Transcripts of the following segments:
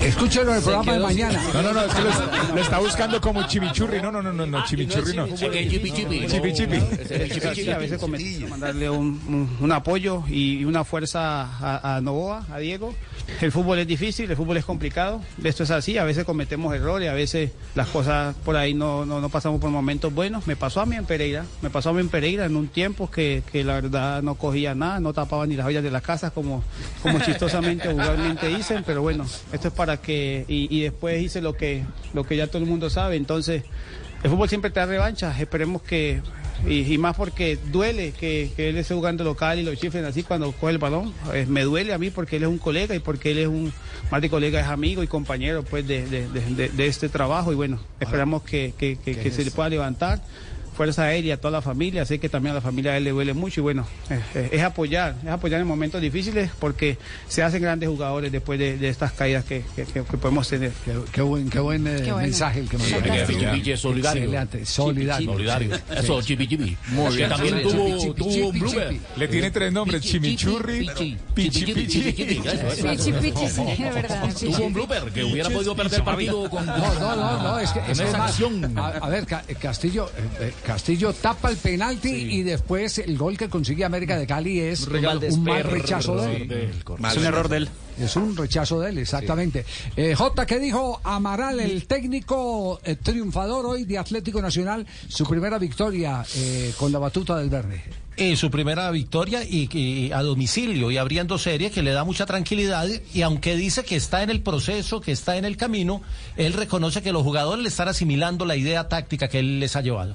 Escúchelo en el programa de mañana. No, no, no, es que lo, lo está buscando como chimichurri. No, no, no, no, no chimichurri no. Chipi chipi. Chipi chipi. Sí, a veces mandarle un, un- un apoyo y una fuerza a, a Novoa, a Diego. El fútbol es difícil, el fútbol es complicado. Esto es así, a veces cometemos errores, a veces las cosas por ahí no, no, no pasamos por momentos buenos. Me pasó a mí en Pereira, me pasó a mí en Pereira en un tiempo que, que la verdad no cogía nada, no tapaba ni las ollas de las casas como, como chistosamente o vulgarmente dicen, pero bueno, esto es para que, y, y después hice lo que, lo que ya todo el mundo sabe, entonces el fútbol siempre te da revancha, esperemos que, y, y más porque duele que, que él esté jugando local y lo chifren así cuando coge el balón, Eh, me duele a mí porque él es un colega y porque él es un, más de colega es amigo y compañero pues de, de- de- de- de este trabajo. Y bueno, esperamos que, que- que- que se le pueda levantar. Fuerza Aérea, a toda la familia, sé que también a la familia de él le duele mucho y bueno, eh, eh, es apoyar, es apoyar en momentos difíciles porque se hacen grandes jugadores después de, de estas caídas que, que- que- que podemos tener. Qué, qué buen, qué buen eh, bueno. mensaje el que mandó. Chipi chipi es solidario. Excelente, solidario. Solidario. Sí, Eso, chipi chipi. Que también tuvo, tuvo un blooper. Le tiene tres nombres, chimichurri, Pichi, pichi chipi, chipi, pichi. chipi, eso, eso. Pichi, pichi, sí, es verdad. Tuvo un blooper que hubiera podido perder partido con No, no, no, no, es que, es más- acción. A, a ver, Ca- Castillo, Castillo tapa el penalti y después el gol que consigue América de Cali es un mal rechazo de él. Es un error de él. Es un rechazo de él, exactamente. Eh, J, ¿qué dijo Amaral, el técnico eh, triunfador hoy de Atlético Nacional? Su primera victoria eh, con la batuta del verde. Eh, su primera victoria y, y a domicilio y abriendo serie que le da mucha tranquilidad y aunque dice que está en el proceso, que está en el camino, él reconoce que los jugadores le están asimilando la idea táctica que él les ha llevado.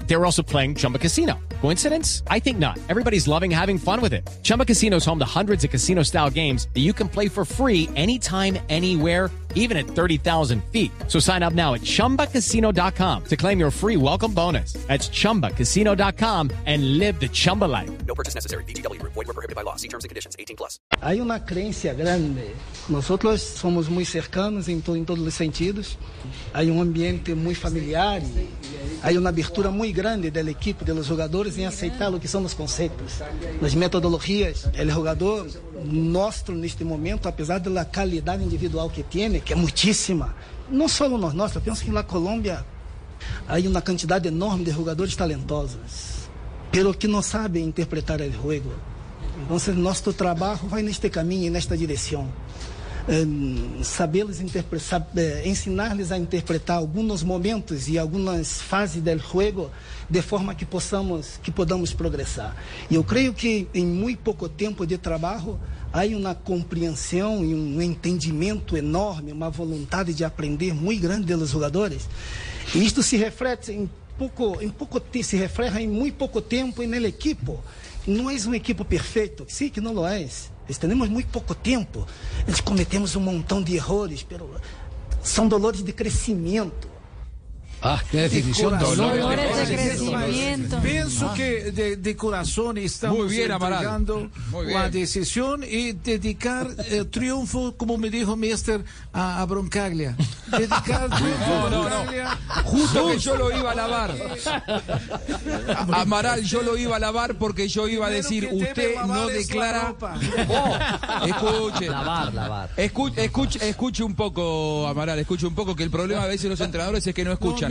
They were also playing Chumba Casino. Coincidence? I think not. Everybody's loving having fun with it. Chumba Casino is home to hundreds of casino style games that you can play for free anytime, anywhere even at 30,000 feet. So sign up now at ChumbaCasino.com to claim your free welcome bonus. That's ChumbaCasino.com and live the Chumba life. No purchase necessary. VGW Group. Void where prohibited by law. See terms and conditions. 18 plus. Hay una creencia grande. Nosotros somos muy cercanos en, to- en todos los sentidos. Hay un ambiente muy familiar y hay una abertura muy grande del equipo, de los jugadores en aceitar lo que son los conceptos, las metodologías. El jugador nuestro neste momento, apesar de la calidad individual que tiene, que é muitíssima, não só nós, nós, eu penso que na Colômbia há uma quantidade enorme de jogadores talentosos, pero que não sabem interpretar o jogo. Então, nosso trabalho vai neste caminho nesta direção. Em, sabê-los eh, ensinar-lhes a interpretar alguns momentos e algumas fases do jogo de forma que possamos que podamos progressar. E eu creio que em muito pouco tempo de trabalho há uma compreensão e um entendimento enorme, uma vontade de aprender muito grande dos jogadores. E isto se reflete em pouco, em pouco se refleja em muito pouco tempo no equipo. Não é um equipo perfeito, sim que não lo é. Nós temos muito pouco tempo. Nós cometemos um montão de erros, são dolores de crescimento. Ah, qué definición. Dolores de crecimiento. Pienso que de, de corazón estamos Muy bien, Amaral. entregando Muy la decisión y dedicar el triunfo, como me dijo Mister, a, a Broncaglia. Dedicar triunfo No, a no, no. Broncaglia. Justo que yo lo iba a lavar. Amaral, yo lo iba a lavar porque yo iba a decir, usted no declara... Oh, escuche. Lavar, lavar. Escuche, escuche, escuche un poco, Amaral, escuche un poco que el problema a veces los entrenadores es que no escuchan.